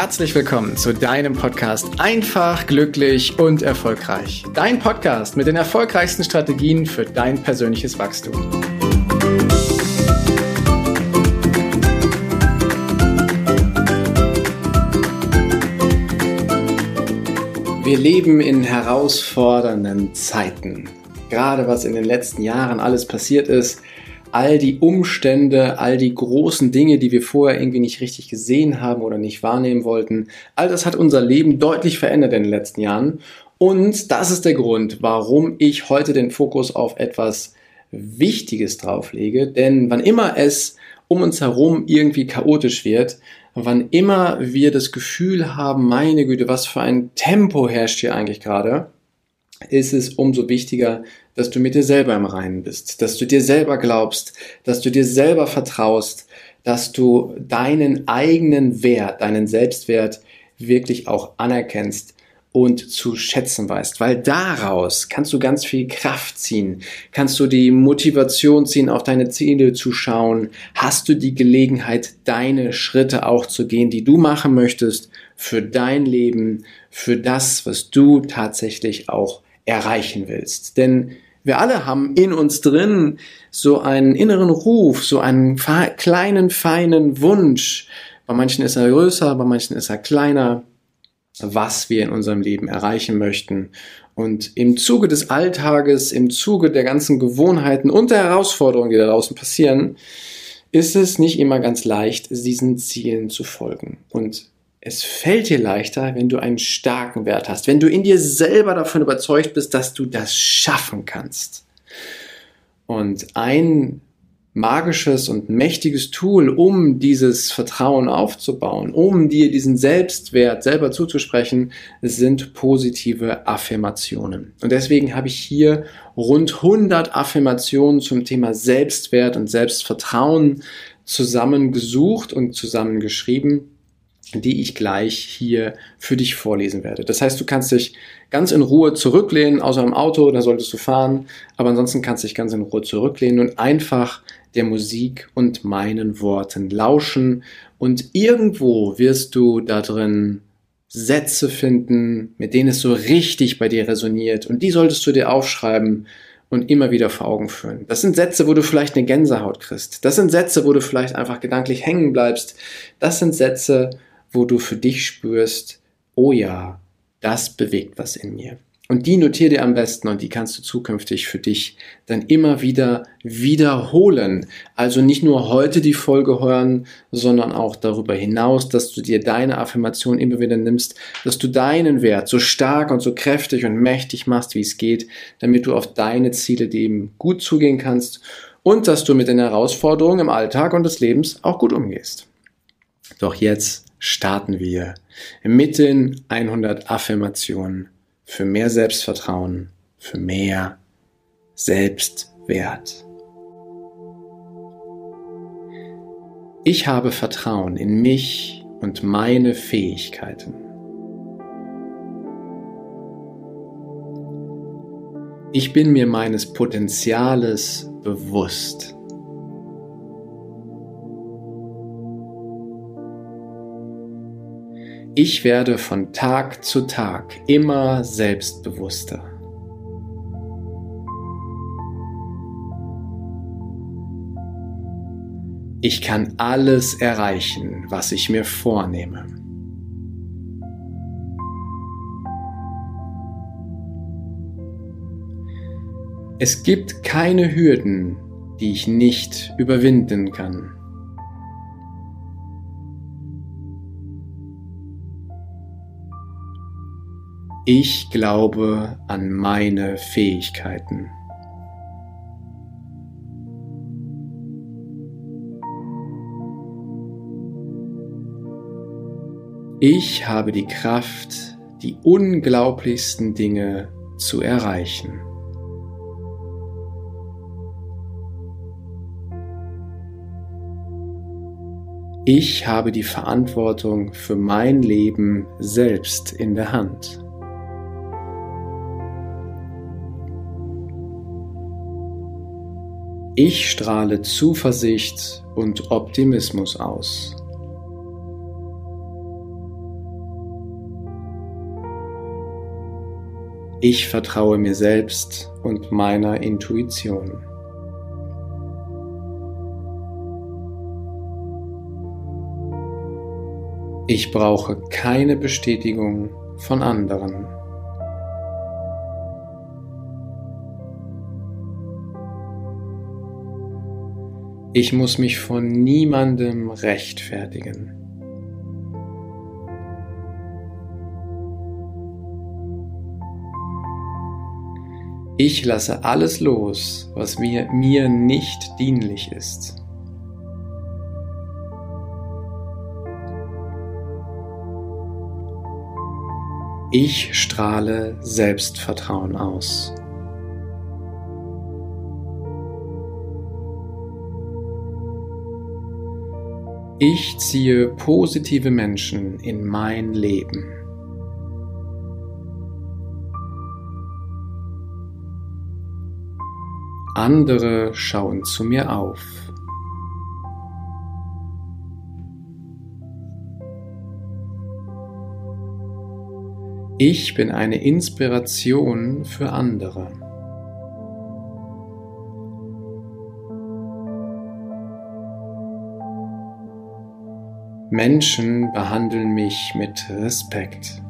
herzlich willkommen zu deinem Podcast Einfach, glücklich und erfolgreich. Dein Podcast mit den erfolgreichsten Strategien für dein persönliches Wachstum. Wir leben in herausfordernden Zeiten. Gerade was in den letzten Jahren alles passiert ist, all die Umstände, all die großen Dinge, die wir vorher irgendwie nicht richtig gesehen haben oder nicht wahrnehmen wollten, all das hat unser Leben deutlich verändert in den letzten Jahren. Und das ist der Grund, warum ich heute den Fokus auf etwas Wichtiges drauflege. Denn wann immer es um uns herum irgendwie chaotisch wird, wann immer wir das Gefühl haben, meine Güte, was für ein Tempo herrscht hier eigentlich gerade, ist es umso wichtiger, dass du mit dir selber im Reinen bist, dass du dir selber glaubst, dass du dir selber vertraust, dass du deinen eigenen Wert, deinen Selbstwert wirklich auch anerkennst und zu schätzen weißt, weil daraus kannst du ganz viel Kraft ziehen, kannst du die Motivation ziehen, auf deine Ziele zu schauen, hast du die Gelegenheit, deine Schritte auch zu gehen, die du machen möchtest für dein Leben, für das, was du tatsächlich auch erreichen willst. Denn wir alle haben in uns drin so einen inneren Ruf, so einen kleinen, feinen Wunsch. Bei manchen ist er größer, bei manchen ist er kleiner, was wir in unserem Leben erreichen möchten. Und im Zuge des Alltages, im Zuge der ganzen Gewohnheiten und der Herausforderungen, die da draußen passieren, ist es nicht immer ganz leicht, diesen Zielen zu folgen. Und es fällt dir leichter, wenn du einen starken Wert hast, wenn du in dir selber davon überzeugt bist, dass du das schaffen kannst. Und ein magisches und mächtiges Tool, um dieses Vertrauen aufzubauen, um dir diesen Selbstwert selber zuzusprechen, sind positive Affirmationen. Und deswegen habe ich hier rund 100 Affirmationen zum Thema Selbstwert und Selbstvertrauen zusammengesucht und zusammengeschrieben die ich gleich hier für dich vorlesen werde. Das heißt, du kannst dich ganz in Ruhe zurücklehnen, außer im Auto, da solltest du fahren, aber ansonsten kannst du dich ganz in Ruhe zurücklehnen und einfach der Musik und meinen Worten lauschen und irgendwo wirst du da drin Sätze finden, mit denen es so richtig bei dir resoniert und die solltest du dir aufschreiben und immer wieder vor Augen führen. Das sind Sätze, wo du vielleicht eine Gänsehaut kriegst. Das sind Sätze, wo du vielleicht einfach gedanklich hängen bleibst. Das sind Sätze, wo du für dich spürst, oh ja, das bewegt was in mir. Und die notier dir am besten und die kannst du zukünftig für dich dann immer wieder wiederholen. Also nicht nur heute die Folge hören, sondern auch darüber hinaus, dass du dir deine Affirmation immer wieder nimmst, dass du deinen Wert so stark und so kräftig und mächtig machst, wie es geht, damit du auf deine Ziele dem gut zugehen kannst und dass du mit den Herausforderungen im Alltag und des Lebens auch gut umgehst. Doch jetzt starten wir mit den 100 Affirmationen für mehr Selbstvertrauen, für mehr Selbstwert. Ich habe Vertrauen in mich und meine Fähigkeiten. Ich bin mir meines Potenziales bewusst. Ich werde von Tag zu Tag immer selbstbewusster. Ich kann alles erreichen, was ich mir vornehme. Es gibt keine Hürden, die ich nicht überwinden kann. Ich glaube an meine Fähigkeiten. Ich habe die Kraft, die unglaublichsten Dinge zu erreichen. Ich habe die Verantwortung für mein Leben selbst in der Hand. Ich strahle Zuversicht und Optimismus aus. Ich vertraue mir selbst und meiner Intuition. Ich brauche keine Bestätigung von anderen. Ich muss mich von niemandem rechtfertigen. Ich lasse alles los, was mir, mir nicht dienlich ist. Ich strahle Selbstvertrauen aus. Ich ziehe positive Menschen in mein Leben. Andere schauen zu mir auf. Ich bin eine Inspiration für andere. Menschen behandeln mich mit Respekt.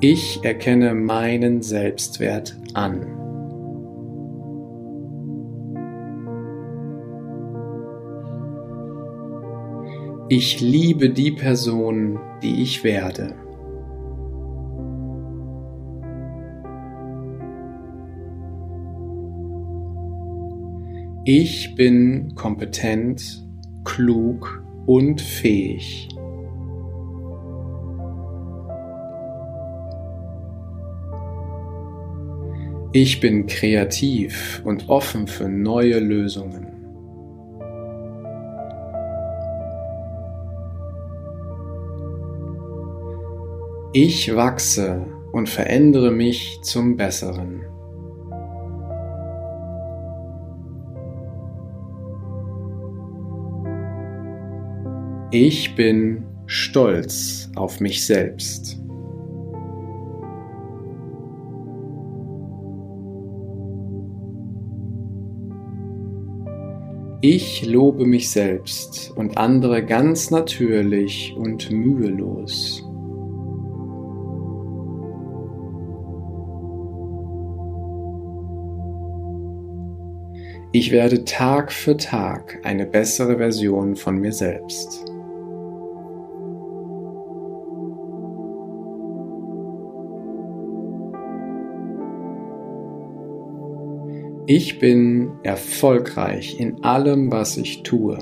Ich erkenne meinen Selbstwert an. Ich liebe die Person, die ich werde. Ich bin kompetent, klug und fähig. Ich bin kreativ und offen für neue Lösungen. Ich wachse und verändere mich zum Besseren. Ich bin stolz auf mich selbst. Ich lobe mich selbst und andere ganz natürlich und mühelos. Ich werde Tag für Tag eine bessere Version von mir selbst. Ich bin erfolgreich in allem, was ich tue.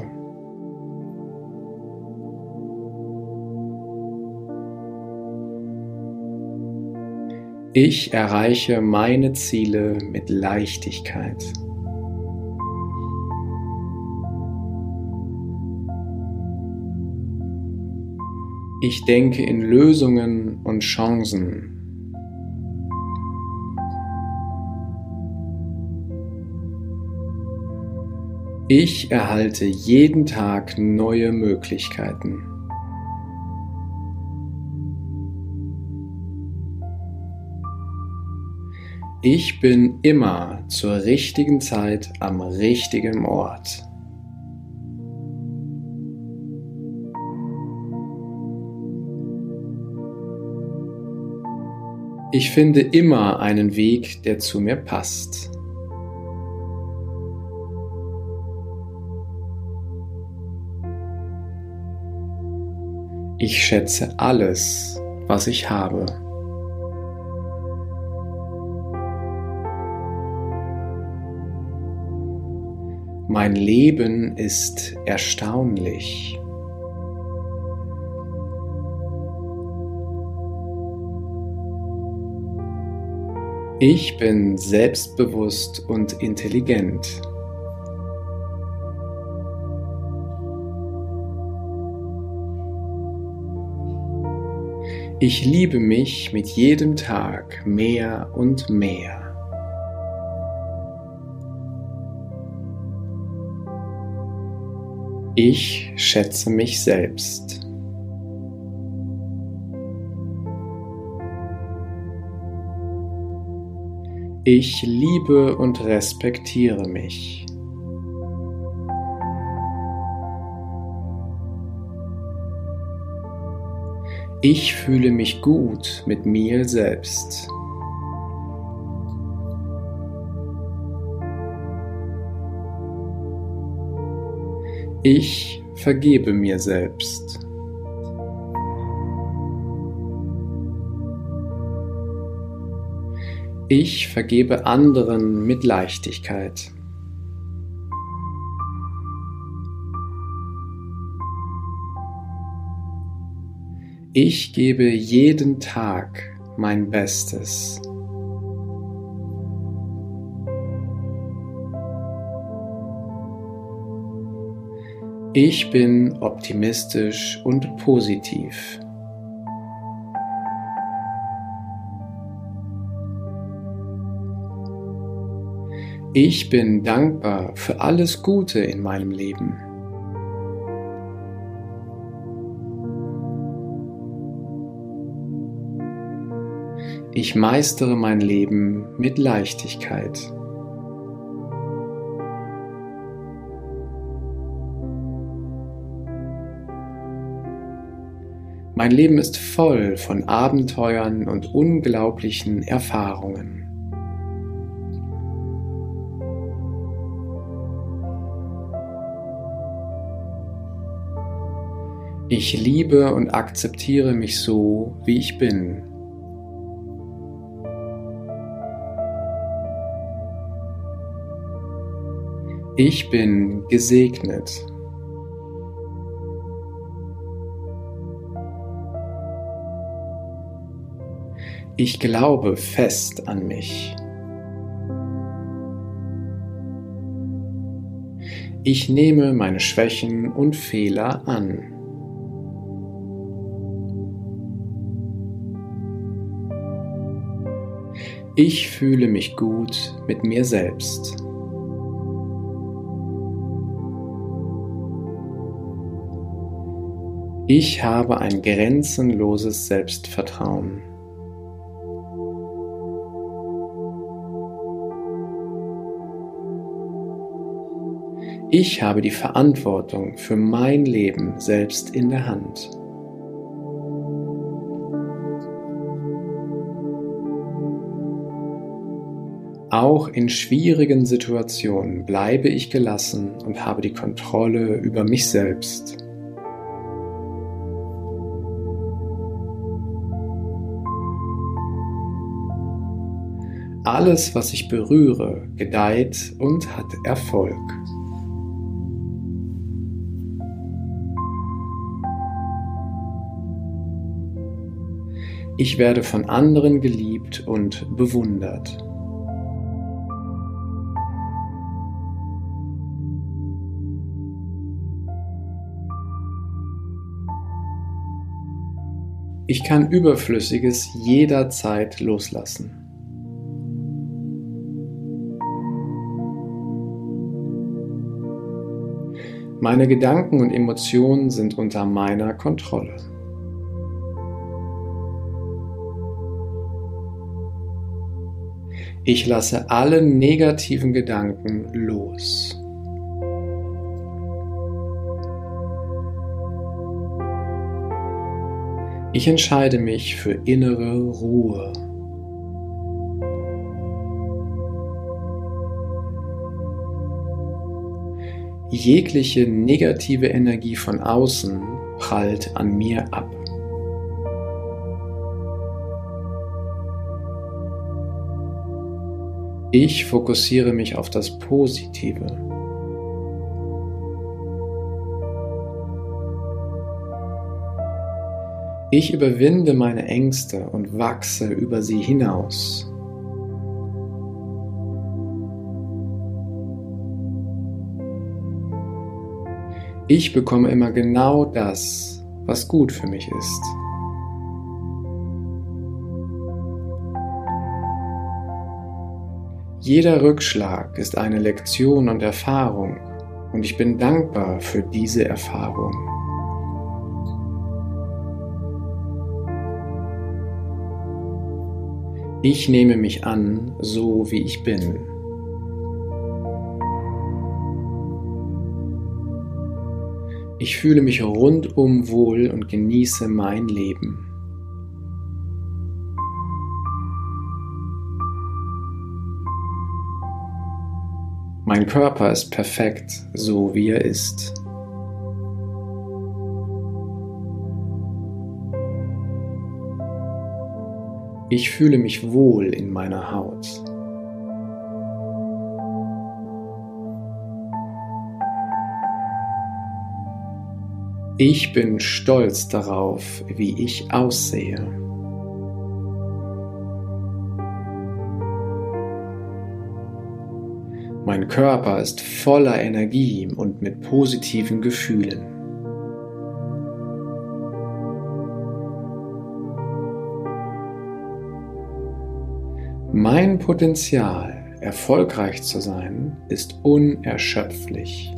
Ich erreiche meine Ziele mit Leichtigkeit. Ich denke in Lösungen und Chancen. Ich erhalte jeden Tag neue Möglichkeiten. Ich bin immer zur richtigen Zeit am richtigen Ort. Ich finde immer einen Weg, der zu mir passt. Ich schätze alles, was ich habe. Mein Leben ist erstaunlich. Ich bin selbstbewusst und intelligent. Ich liebe mich mit jedem Tag mehr und mehr. Ich schätze mich selbst. Ich liebe und respektiere mich. Ich fühle mich gut mit mir selbst. Ich vergebe mir selbst. Ich vergebe anderen mit Leichtigkeit. Ich gebe jeden Tag mein Bestes. Ich bin optimistisch und positiv. Ich bin dankbar für alles Gute in meinem Leben. Ich meistere mein Leben mit Leichtigkeit. Mein Leben ist voll von Abenteuern und unglaublichen Erfahrungen. Ich liebe und akzeptiere mich so, wie ich bin. Ich bin gesegnet. Ich glaube fest an mich. Ich nehme meine Schwächen und Fehler an. Ich fühle mich gut mit mir selbst. Ich habe ein grenzenloses Selbstvertrauen. Ich habe die Verantwortung für mein Leben selbst in der Hand. Auch in schwierigen Situationen bleibe ich gelassen und habe die Kontrolle über mich selbst. Alles, was ich berühre, gedeiht und hat Erfolg. Ich werde von anderen geliebt und bewundert. Ich kann Überflüssiges jederzeit loslassen. Meine Gedanken und Emotionen sind unter meiner Kontrolle. Ich lasse alle negativen Gedanken los. Ich entscheide mich für innere Ruhe. Jegliche negative Energie von außen prallt an mir ab. Ich fokussiere mich auf das Positive. Ich überwinde meine Ängste und wachse über sie hinaus. Ich bekomme immer genau das, was gut für mich ist. Jeder Rückschlag ist eine Lektion und Erfahrung, Und ich bin dankbar für diese Erfahrung. Ich nehme mich an, so wie ich bin. Ich fühle mich rundum wohl und genieße mein Leben. Mein Körper ist perfekt, so wie er ist. Ich fühle mich wohl in meiner Haut. Ich bin stolz darauf, wie ich aussehe. Mein Körper ist voller Energie und mit positiven Gefühlen. Mein Potenzial, erfolgreich zu sein, ist unerschöpflich.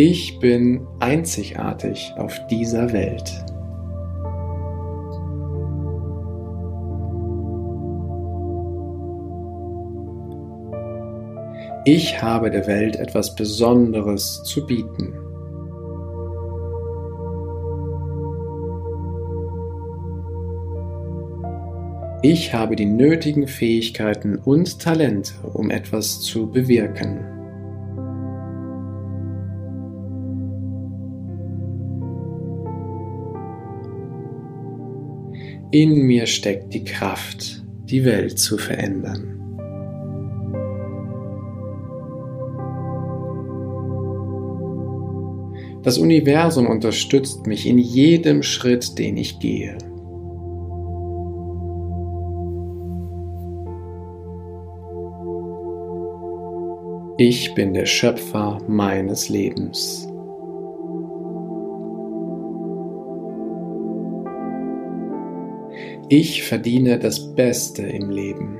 Ich bin einzigartig auf dieser Welt. Ich habe der Welt etwas Besonderes zu bieten. Ich habe die nötigen Fähigkeiten und Talente, um etwas zu bewirken. In mir steckt die Kraft, die Welt zu verändern. Das Universum unterstützt mich in jedem Schritt, den ich gehe. Ich bin der Schöpfer meines Lebens. Ich verdiene das Beste im Leben.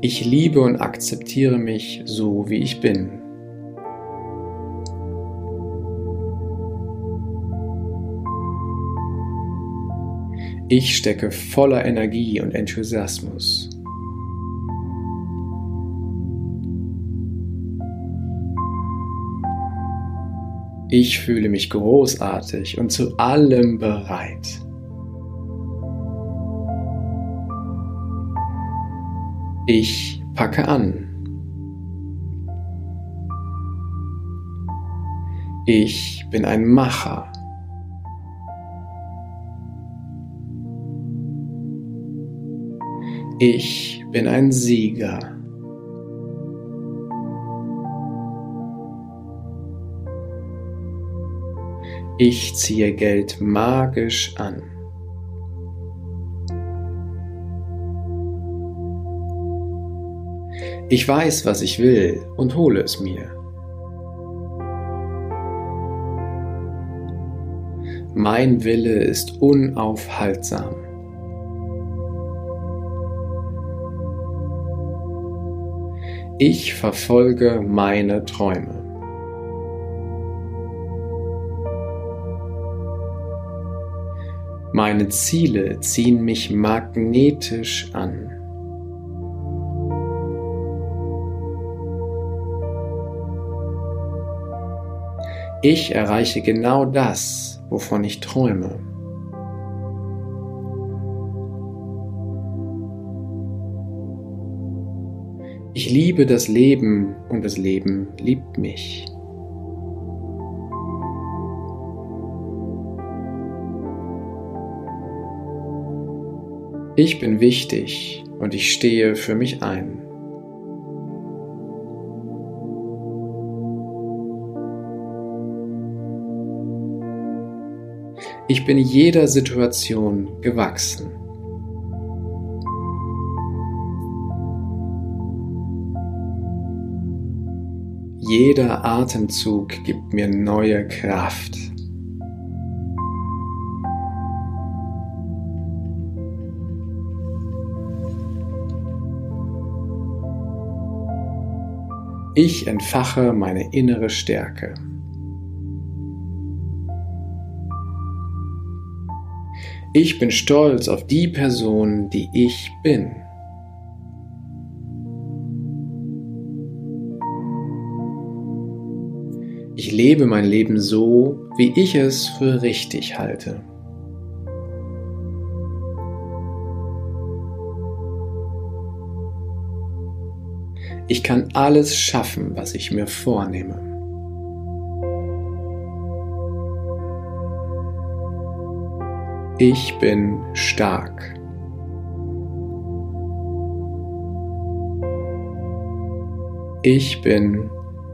Ich liebe und akzeptiere mich so, wie ich bin. Ich stecke voller Energie und Enthusiasmus. Ich fühle mich großartig und zu allem bereit. Ich packe an. Ich bin ein Macher. Ich bin ein Sieger. Ich ziehe Geld magisch an. Ich weiß, was ich will und hole es mir. Mein Wille ist unaufhaltsam. Ich verfolge meine Träume. Meine Ziele ziehen mich magnetisch an. Ich erreiche genau das, wovon ich träume. Ich liebe das Leben und das Leben liebt mich. Ich bin wichtig und ich stehe für mich ein. Ich bin jeder Situation gewachsen. Jeder Atemzug gibt mir neue Kraft. Ich entfache meine innere Stärke. Ich bin stolz auf die Person, die ich bin. Ich lebe mein Leben so, wie ich es für richtig halte. Ich kann alles schaffen, was ich mir vornehme. Ich bin stark. Ich bin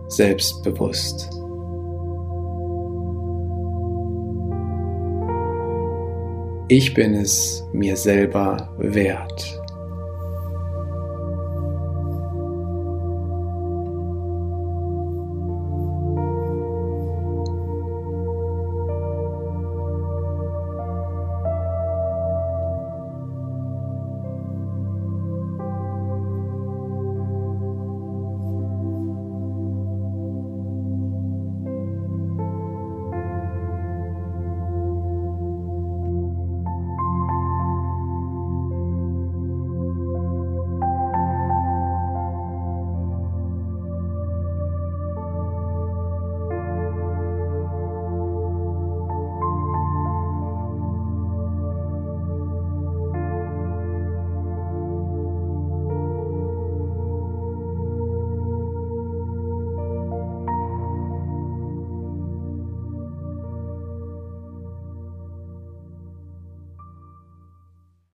selbstbewusst. Ich bin es mir selber wert.